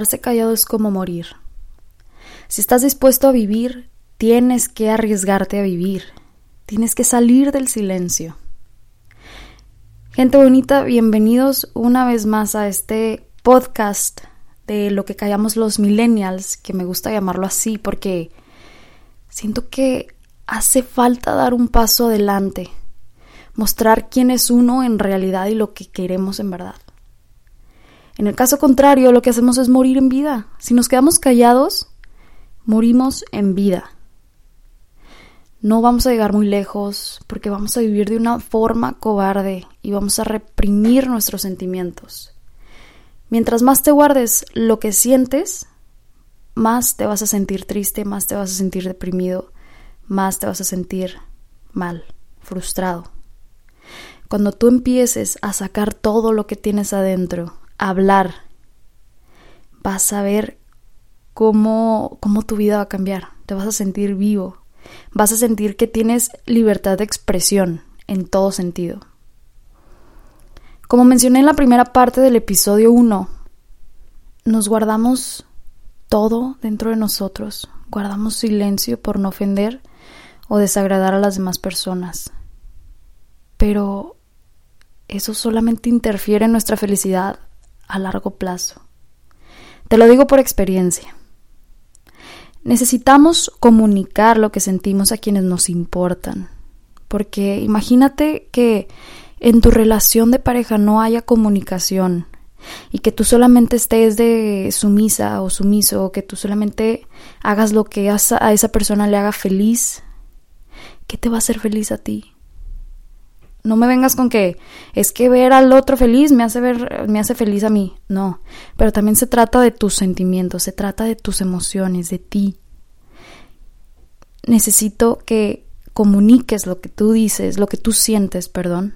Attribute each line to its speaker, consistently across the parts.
Speaker 1: Quedarse callado es como morir. Si estás dispuesto a vivir, tienes que arriesgarte a vivir. Tienes que salir del silencio. Gente bonita, bienvenidos una vez más a este podcast de lo que callamos los millennials, que me gusta llamarlo así porque siento que hace falta dar un paso adelante, mostrar quién es uno en realidad y lo que queremos en verdad. En el caso contrario, lo que hacemos es morir en vida. Si nos quedamos callados, morimos en vida. No vamos a llegar muy lejos porque vamos a vivir de una forma cobarde y vamos a reprimir nuestros sentimientos. Mientras más te guardes lo que sientes, más te vas a sentir triste, más te vas a sentir deprimido, más te vas a sentir mal, frustrado. Cuando tú empieces a sacar todo lo que tienes adentro, hablar, vas a ver cómo, cómo tu vida va a cambiar. Te vas a sentir vivo. Vas a sentir que tienes libertad de expresión en todo sentido. Como mencioné en la primera parte del episodio 1, nos guardamos todo dentro de nosotros. Guardamos silencio por no ofender o desagradar a las demás personas. Pero eso solamente interfiere en nuestra felicidad a largo plazo. Te lo digo por experiencia. Necesitamos comunicar lo que sentimos a quienes nos importan, porque imagínate que en tu relación de pareja no haya comunicación y que tú solamente estés de sumisa o sumiso, o que tú solamente hagas lo que a esa persona le haga feliz, ¿qué te va a hacer feliz a ti? No me vengas con que es que ver al otro feliz me hace ver me hace feliz a mí. No, pero también se trata de tus sentimientos, se trata de tus emociones, de ti. Necesito que comuniques lo que tú dices, lo que tú sientes, perdón,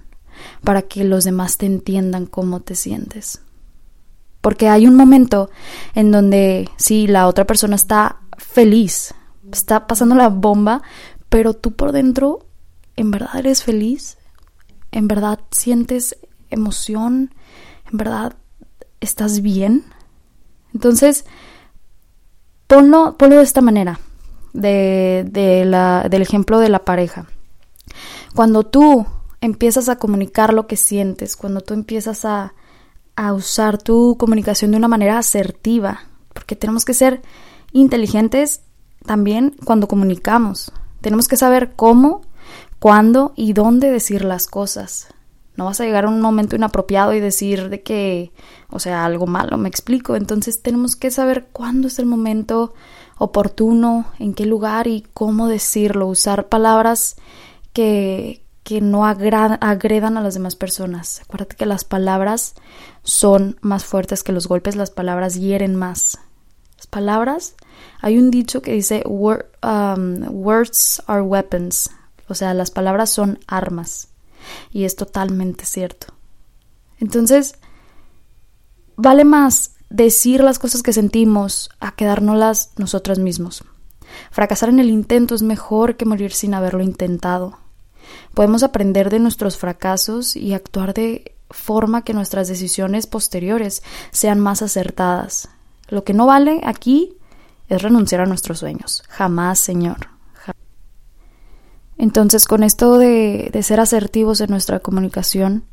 Speaker 1: para que los demás te entiendan cómo te sientes. Porque hay un momento en donde sí, la otra persona está feliz, está pasando la bomba, pero tú por dentro en verdad eres feliz, ¿En verdad sientes emoción? ¿En verdad estás bien? Entonces, ponlo, ponlo de esta manera, de, del ejemplo de la pareja. Cuando tú empiezas a comunicar lo que sientes, cuando tú empiezas a, a usar tu comunicación de una manera asertiva, porque tenemos que ser inteligentes también cuando comunicamos. Tenemos que saber cómo cuándo y dónde decir las cosas. No vas a llegar a un momento inapropiado y decir de que, o sea, algo malo, me explico. Entonces tenemos que saber cuándo es el momento oportuno, en qué lugar y cómo decirlo. Usar palabras que, que no agredan a las demás personas. Acuérdate que las palabras son más fuertes que los golpes, las palabras hieren más. Las palabras, hay un dicho que dice, um, words are weapons. O sea, las palabras son armas. Y es totalmente cierto. Entonces, vale más decir las cosas que sentimos a quedárnoslas nosotros mismos. Fracasar en el intento es mejor que morir sin haberlo intentado. Podemos aprender de nuestros fracasos y actuar de forma que nuestras decisiones posteriores sean más acertadas. Lo que no vale aquí es renunciar a nuestros sueños. Jamás, Señor. Entonces, con esto de, ser asertivos en nuestra comunicación,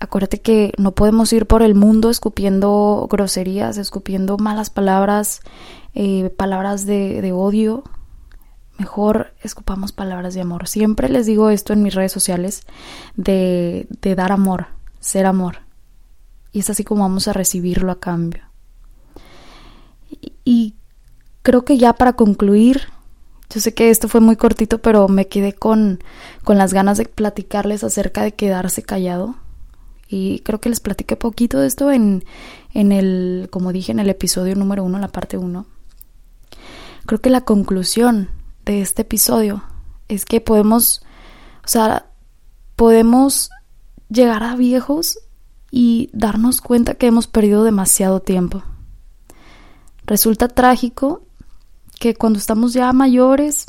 Speaker 1: acuérdate que no podemos ir por el mundo escupiendo groserías, escupiendo malas palabras, eh, palabras de, de odio. Mejor escupamos palabras de amor. Siempre les digo esto en mis redes sociales de, de dar amor, ser amor. Y es así como vamos a recibirlo a cambio. y creo que ya para concluir, Yo sé que esto fue muy cortito, pero me quedé con, con las ganas de platicarles acerca de quedarse callado. Y creo que les platiqué poquito de esto en, en el, como dije, en el episodio número uno, la parte uno. Creo que la conclusión de este episodio es que podemos, o sea, podemos llegar a viejos y darnos cuenta que hemos perdido demasiado tiempo. Resulta trágico que cuando estamos ya mayores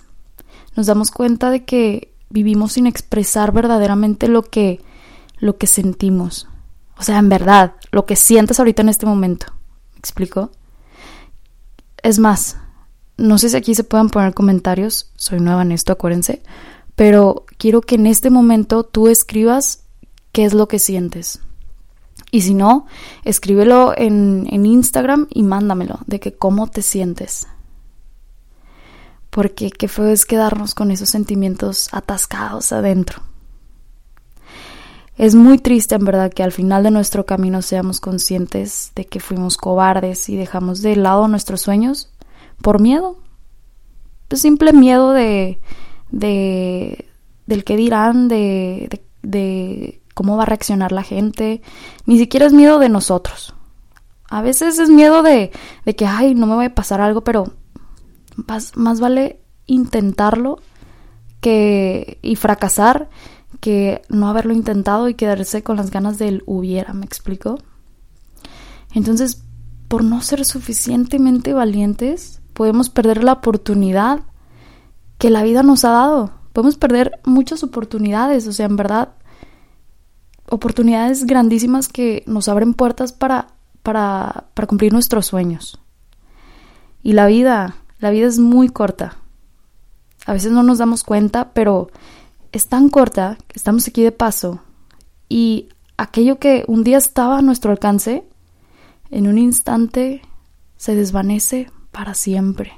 Speaker 1: nos damos cuenta de que vivimos sin expresar verdaderamente lo que lo que sentimos. O sea, en verdad, lo que sientes ahorita en este momento. ¿Me explico? Es más, no sé si aquí se puedan poner comentarios, soy nueva en esto, acuérdense, pero quiero que en este momento tú escribas qué es lo que sientes. Y si no, escríbelo en, en Instagram y mándamelo de que cómo te sientes. Porque qué feo es quedarnos con esos sentimientos atascados adentro. Es muy triste en verdad que al final de nuestro camino seamos conscientes de que fuimos cobardes y dejamos de lado nuestros sueños por miedo. Pues simple miedo de, de del que dirán, de, de, de cómo va a reaccionar la gente. Ni siquiera es miedo de nosotros. A veces es miedo de, de que, ay, no me va a pasar algo, pero más, vale intentarlo que y fracasar que no haberlo intentado y quedarse con las ganas del hubiera, ¿me explico? Entonces, por no ser suficientemente valientes, podemos perder la oportunidad que la vida nos ha dado. Podemos perder muchas oportunidades, o sea, en verdad, oportunidades grandísimas que nos abren puertas para, para, para cumplir nuestros sueños. Y la vida, la vida es muy corta. A veces no nos damos cuenta, pero es tan corta que estamos aquí de paso y aquello que un día estaba a nuestro alcance, en un instante se desvanece para siempre.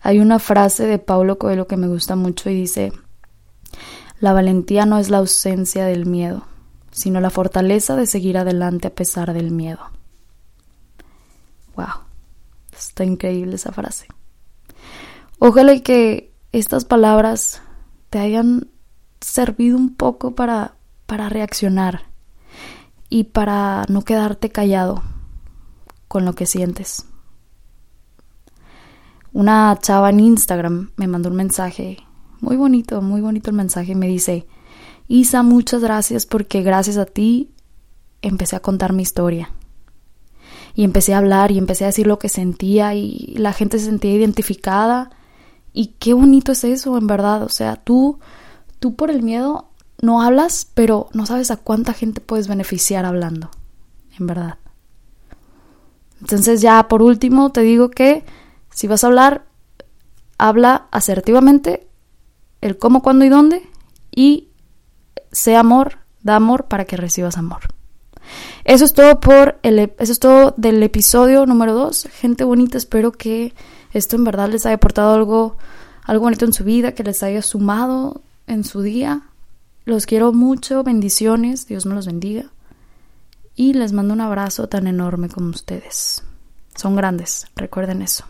Speaker 1: Hay una frase de Paulo Coelho que me gusta mucho y dice, la valentía no es la ausencia del miedo, sino la fortaleza de seguir adelante a pesar del miedo. Está increíble esa frase. Ojalá que estas palabras te hayan servido un poco para, para reaccionar y para no quedarte callado con lo que sientes. Una chava en Instagram me mandó un mensaje, muy bonito, muy bonito el mensaje, me dice, Isa, muchas gracias porque gracias a ti empecé a contar mi historia. Y empecé a hablar y empecé a decir lo que sentía y la gente se sentía identificada y qué bonito es eso, en verdad. O sea, tú, tú por el miedo no hablas, pero no sabes a cuánta gente puedes beneficiar hablando, en verdad. Entonces ya por último te digo que si vas a hablar, habla asertivamente el cómo, cuándo y dónde y sé amor, da amor para que recibas amor. Eso es todo por el, eso es todo del episodio número 2. Gente bonita, espero que esto en verdad les haya aportado algo, algo bonito en su vida, que les haya sumado en su día. Los quiero mucho, bendiciones, Dios me los bendiga. Y les mando un abrazo tan enorme como ustedes. Son grandes, recuerden eso.